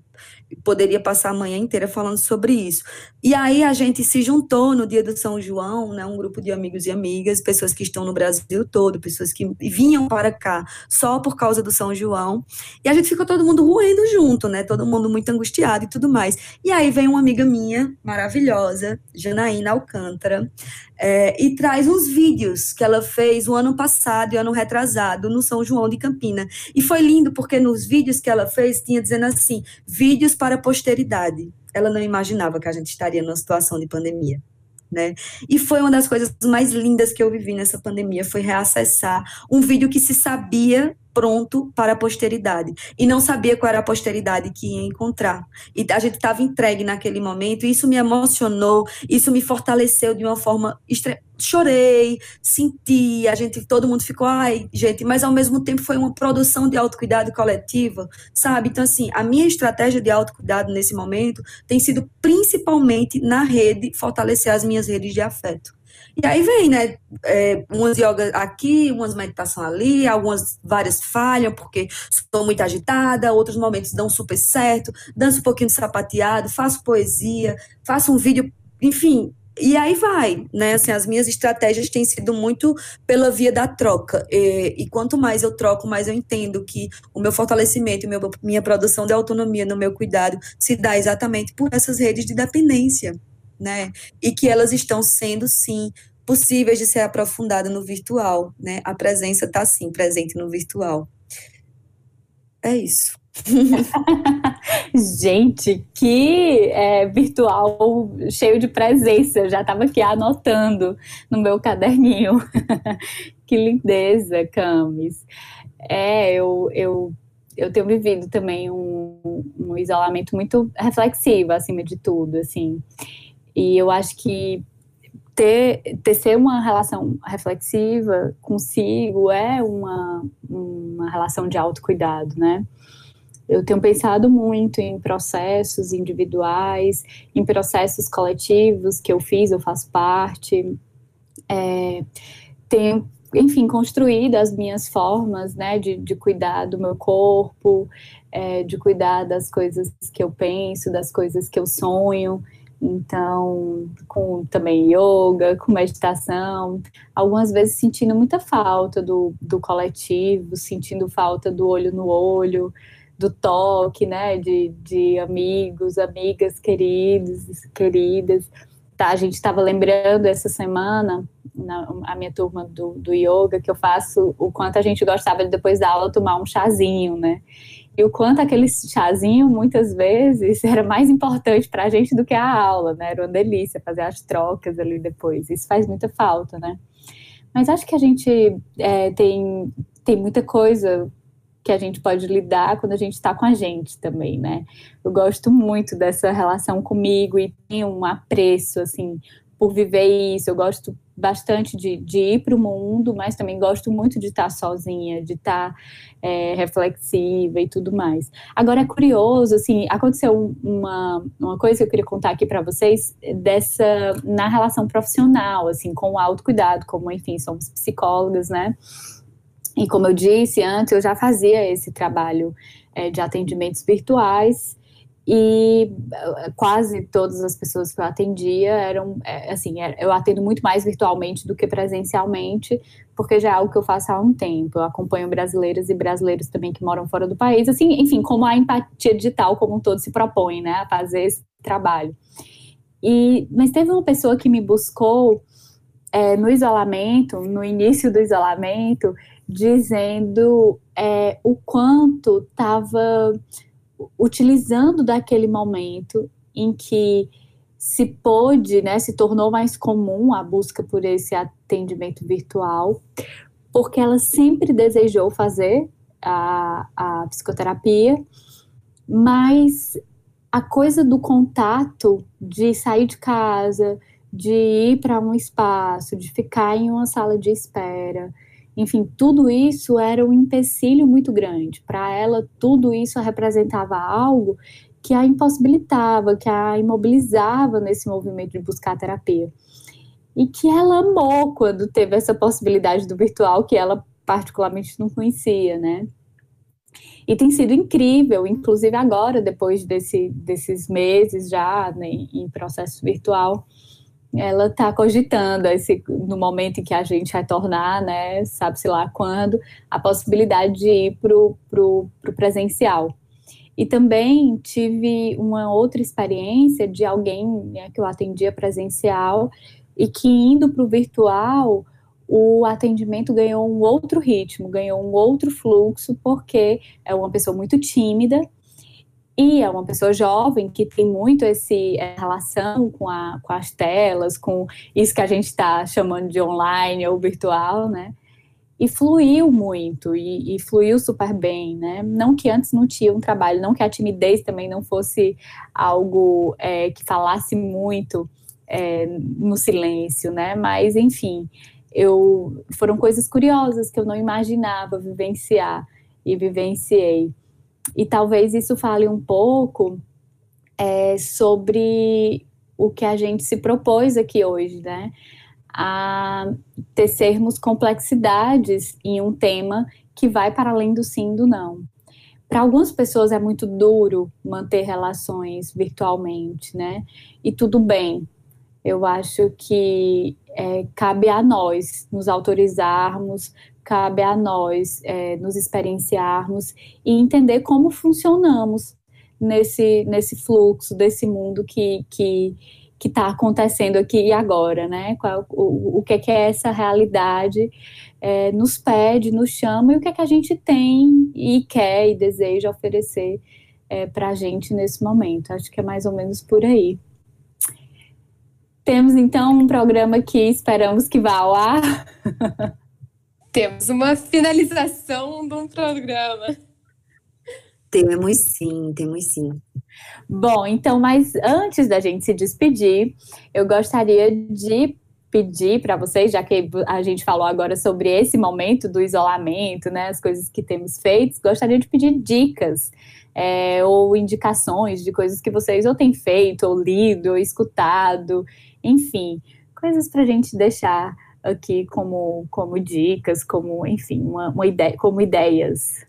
poderia passar a manhã inteira falando sobre isso. E aí a gente se juntou no dia do São João, né, um grupo de amigos e amigas, pessoas que estão no Brasil todo, pessoas que vinham para cá só por causa do São João, e a gente ficou todo mundo ruendo junto, né, todo mundo muito angustiado e tudo mais. E aí vem uma amiga minha, maravilhosa, Janaína Alcântara, é, e traz uns vídeos que ela fez o ano passado e ano retrasado no São João de Campina. E foi lindo porque nos vídeos que ela fez tinha dizendo assim, vídeos para a posteridade. Ela não imaginava que a gente estaria numa situação de pandemia. Né? E foi uma das coisas mais lindas que eu vivi nessa pandemia, foi reacessar um vídeo que se sabia pronto para a posteridade. E não sabia qual era a posteridade que ia encontrar. E a gente estava entregue naquele momento, e isso me emocionou, isso me fortaleceu de uma forma extrema. Chorei, senti, a gente, todo mundo ficou, ai, gente, mas ao mesmo tempo foi uma produção de autocuidado coletiva, sabe? Então, assim, a minha estratégia de autocuidado nesse momento tem sido principalmente na rede, fortalecer as minhas redes de afeto. E aí vem, né? É, umas yoga aqui, umas meditação ali, algumas várias falham porque estou muito agitada, outros momentos dão super certo, danço um pouquinho de sapateado, faço poesia, faço um vídeo, enfim, e aí vai, né? Assim, as minhas estratégias têm sido muito pela via da troca. E, e quanto mais eu troco, mais eu entendo que o meu fortalecimento, meu, minha produção de autonomia no meu cuidado se dá exatamente por essas redes de dependência, né? E que elas estão sendo, sim, possíveis de ser aprofundadas no virtual, né? A presença está, sim, presente no virtual. É isso. Gente, que é, virtual cheio de presença. Eu já estava aqui anotando no meu caderninho. que lindeza, Camis. É, eu, eu, eu tenho vivido também um, um isolamento muito reflexivo, acima de tudo, assim. E eu acho que ter, ter ser uma relação reflexiva consigo é uma, uma relação de autocuidado, né? Eu tenho pensado muito em processos individuais, em processos coletivos que eu fiz, eu faço parte. É, tenho, enfim, construído as minhas formas, né, de, de cuidar do meu corpo, é, de cuidar das coisas que eu penso, das coisas que eu sonho. Então, com também yoga, com meditação, algumas vezes sentindo muita falta do, do coletivo, sentindo falta do olho no olho, do toque, né, de, de amigos, amigas queridos, queridas. Tá, a gente estava lembrando essa semana, na, a minha turma do, do yoga, que eu faço o quanto a gente gostava de depois da aula tomar um chazinho, né? E o quanto aquele chazinho, muitas vezes, era mais importante para a gente do que a aula, né? Era uma delícia fazer as trocas ali depois. Isso faz muita falta, né? Mas acho que a gente é, tem, tem muita coisa que a gente pode lidar quando a gente está com a gente também, né? Eu gosto muito dessa relação comigo e tenho um apreço, assim, por viver isso. Eu gosto bastante de, de ir para o mundo, mas também gosto muito de estar sozinha, de estar é, reflexiva e tudo mais. Agora é curioso, assim, aconteceu uma, uma coisa que eu queria contar aqui para vocês dessa na relação profissional, assim, com o autocuidado, como enfim somos psicólogas, né? E como eu disse antes, eu já fazia esse trabalho é, de atendimentos virtuais e eh, quase todas as pessoas que eu atendia eram, é, assim, eu atendo muito mais virtualmente do que presencialmente, porque já é algo que eu faço há um tempo. Eu acompanho brasileiras e brasileiros também que moram fora do país, assim, enfim, como a empatia digital como um todo se propõe, né, a fazer esse trabalho. E, mas teve uma pessoa que me buscou é, no isolamento, no início do isolamento, dizendo é, o quanto estava utilizando daquele momento em que se pôde, né, se tornou mais comum a busca por esse atendimento virtual, porque ela sempre desejou fazer a, a psicoterapia, mas a coisa do contato, de sair de casa, de ir para um espaço, de ficar em uma sala de espera, enfim, tudo isso era um empecilho muito grande. Para ela, tudo isso representava algo que a impossibilitava, que a imobilizava nesse movimento de buscar terapia. E que ela amou quando teve essa possibilidade do virtual que ela particularmente não conhecia, né? E tem sido incrível, inclusive agora, depois desse, desses meses já né, em processo virtual, ela está cogitando esse, no momento em que a gente retornar, né, sabe-se lá quando, a possibilidade de ir para o presencial. E também tive uma outra experiência de alguém né, que eu atendia presencial e que indo para o virtual, o atendimento ganhou um outro ritmo, ganhou um outro fluxo, porque é uma pessoa muito tímida e é uma pessoa jovem que tem muito esse é, relação com, a, com as telas, com isso que a gente está chamando de online ou virtual, né? E fluiu muito, e, e, fluiu super bem, né? Não que antes não tinha um trabalho, não que a timidez também não fosse algo é, que falasse muito é, no silêncio, né? Mas, enfim, eu foram coisas curiosas que eu não imaginava vivenciar e vivenciei. E talvez isso fale um pouco é, sobre o que a gente se propôs aqui hoje, né? A tecermos complexidades em um tema que vai para além do sim e do não. Para algumas pessoas é muito duro manter relações virtualmente, né? E tudo bem. Eu acho que é, cabe a nós nos autorizarmos, cabe a nós é, nos experienciarmos e entender como funcionamos nesse, nesse fluxo desse mundo que que que está acontecendo aqui e agora, né? Qual, o, o que é, que essa realidade é, nos pede, nos chama e o que é que a gente tem e quer e deseja oferecer é, para a gente nesse momento. Acho que é mais ou menos por aí. Temos então um programa que esperamos que vá ao ar. Temos uma finalização de um programa. Temos sim, temos sim. Bom, então, mas antes da gente se despedir, eu gostaria de pedir para vocês, já que a gente falou agora sobre esse momento do isolamento, né, as coisas que temos feito, gostaria de pedir dicas é, ou indicações de coisas que vocês ou têm feito, ou lido, ou escutado, enfim, coisas para a gente deixar aqui como, como dicas, como, enfim, uma, uma ideia, como ideias.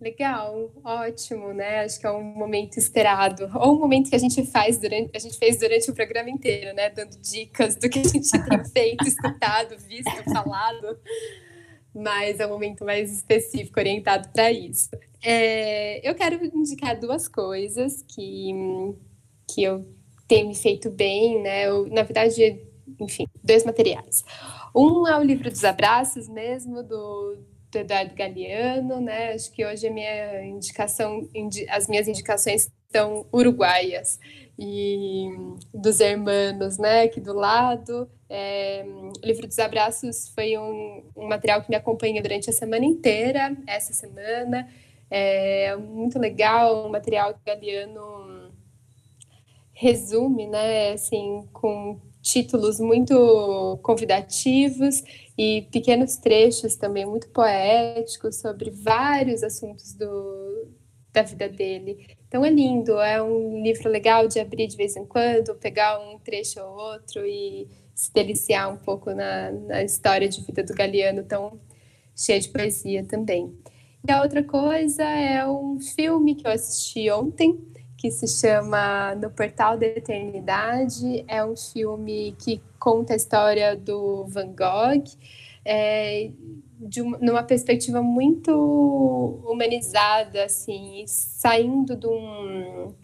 Legal, ótimo, né? Acho que é um momento esperado, ou um momento que a gente faz durante, a gente fez durante o programa inteiro, né? Dando dicas do que a gente tem feito, escutado, visto, falado. Mas é um momento mais específico, orientado para isso. É, eu quero indicar duas coisas que, que eu tenho me feito bem, né? Eu, na verdade, enfim, dois materiais. Um é o livro dos abraços mesmo, do do Eduardo Galeano, né? Acho que hoje a minha indicação, as minhas indicações estão uruguaias e dos hermanos, né? Aqui do lado. É, o livro dos abraços foi um, um, material que me acompanha durante a semana inteira, essa semana. É muito legal, um material que o Galeano resume, né? Assim, com títulos muito convidativos e pequenos trechos também muito poéticos sobre vários assuntos do, da vida dele. Então é lindo, é um livro legal de abrir de vez em quando, pegar um trecho ou outro e se deliciar um pouco na, na história de vida do Galeano, tão cheia de poesia também. E a outra coisa é um filme que eu assisti ontem, que se chama No Portal da Eternidade. É um filme que conta a história do Van Gogh, é, de uma, numa perspectiva muito humanizada, assim, saindo de um,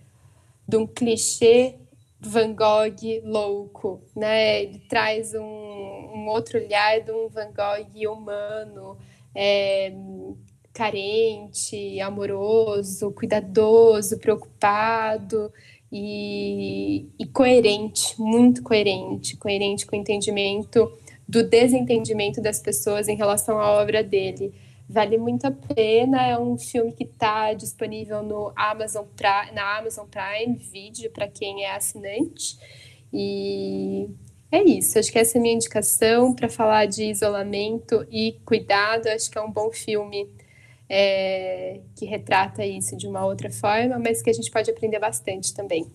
de um clichê Van Gogh louco, né? Ele traz um, um outro olhar de um Van Gogh humano, é, carente, amoroso, cuidadoso, preocupado e, e coerente, muito coerente, coerente com o entendimento do desentendimento das pessoas em relação à obra dele. Vale muito a pena, é um filme que está disponível no Amazon Prime, na Amazon Prime Video para quem é assinante. E é isso, acho que essa é a minha indicação para falar de isolamento e cuidado. Acho que é um bom filme é, que retrata isso de uma outra forma, mas que a gente pode aprender bastante também.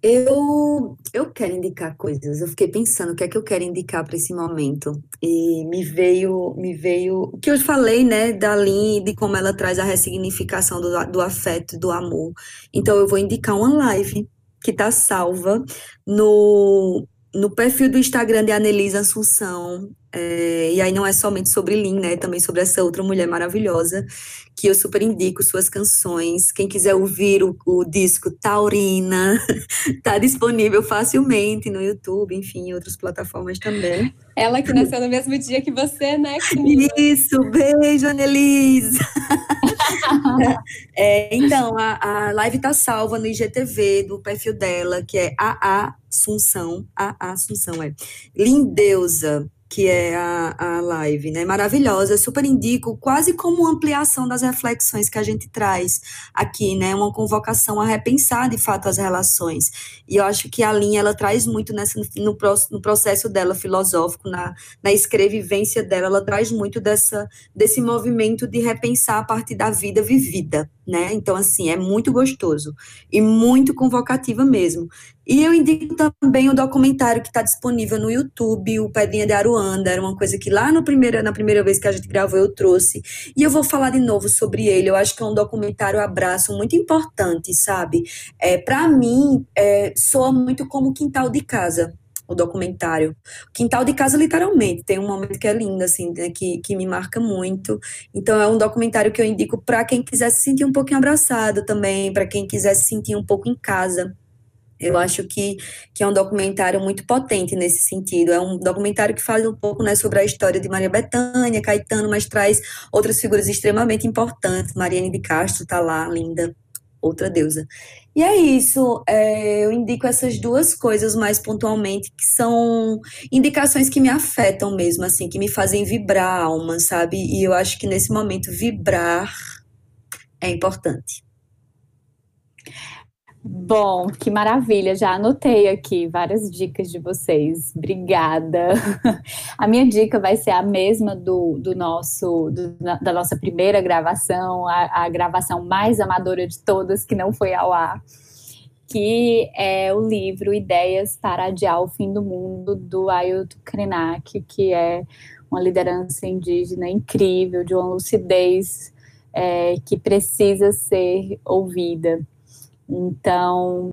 Eu, eu quero indicar coisas. Eu fiquei pensando o que é que eu quero indicar para esse momento. E me veio, me veio o que eu falei, né, da Lin, de como ela traz a ressignificação do, do afeto, do amor. Então eu vou indicar uma live que está salva no no perfil do Instagram de Anelisa Assunção, é, e aí não é somente sobre Lin, né? Também sobre essa outra mulher maravilhosa, que eu super indico suas canções. Quem quiser ouvir o, o disco Taurina, tá disponível facilmente no YouTube, enfim, em outras plataformas também. Ela que nasceu no mesmo dia que você, né, Camila? Isso, beijo, Anelisa! é, então, a, a live tá salva no IGTV do perfil dela, que é AA Assunção, AA Assunção, é Lindeusa que é a, a live, né? Maravilhosa, super indico, quase como ampliação das reflexões que a gente traz aqui, né? Uma convocação a repensar de fato as relações. E eu acho que a linha ela traz muito nessa, no, no processo dela filosófico, na, na escrevivência dela, ela traz muito dessa, desse movimento de repensar a partir da vida vivida, né? Então, assim, é muito gostoso e muito convocativa mesmo. E eu indico também o documentário que está disponível no YouTube, o Pedrinha de Aruanda, era uma coisa que lá no na primeira vez que a gente gravou eu trouxe. E eu vou falar de novo sobre ele. Eu acho que é um documentário abraço muito importante, sabe? É, Para mim, é, soa muito como quintal de casa o documentário. Quintal de casa, literalmente, tem um momento que é lindo, assim, né, que, que me marca muito. Então, é um documentário que eu indico para quem quiser se sentir um pouquinho abraçado também, para quem quiser se sentir um pouco em casa. Eu acho que, que é um documentário muito potente nesse sentido. É um documentário que fala um pouco né, sobre a história de Maria Bethânia, Caetano, mas traz outras figuras extremamente importantes. Mariane de Castro está lá, linda, outra deusa. E é isso. É, eu indico essas duas coisas mais pontualmente, que são indicações que me afetam mesmo, assim, que me fazem vibrar a alma, sabe? E eu acho que nesse momento vibrar é importante. Bom, que maravilha! Já anotei aqui várias dicas de vocês. Obrigada. A minha dica vai ser a mesma do, do nosso do, da nossa primeira gravação, a, a, gravação mais amadora de todas que não foi ao ar, que é o livro Ideias para Adiar o Fim do Mundo do Ailton Krenak, que é uma liderança indígena incrível, de uma lucidez é, que precisa ser ouvida. Então,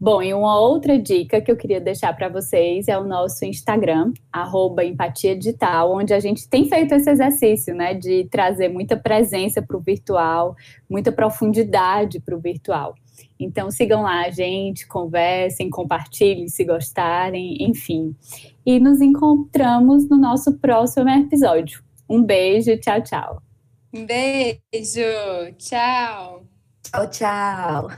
bom, e uma outra dica que eu queria deixar para vocês é o nosso Instagram, arroba Empatia Digital, onde a gente tem feito esse exercício, né, de trazer muita presença para o virtual, muita profundidade para o virtual. Então sigam lá a gente, conversem, compartilhem se gostarem, enfim. E nos encontramos no nosso próximo episódio. Um beijo, tchau, tchau. Um beijo, tchau. Tchau, tchau.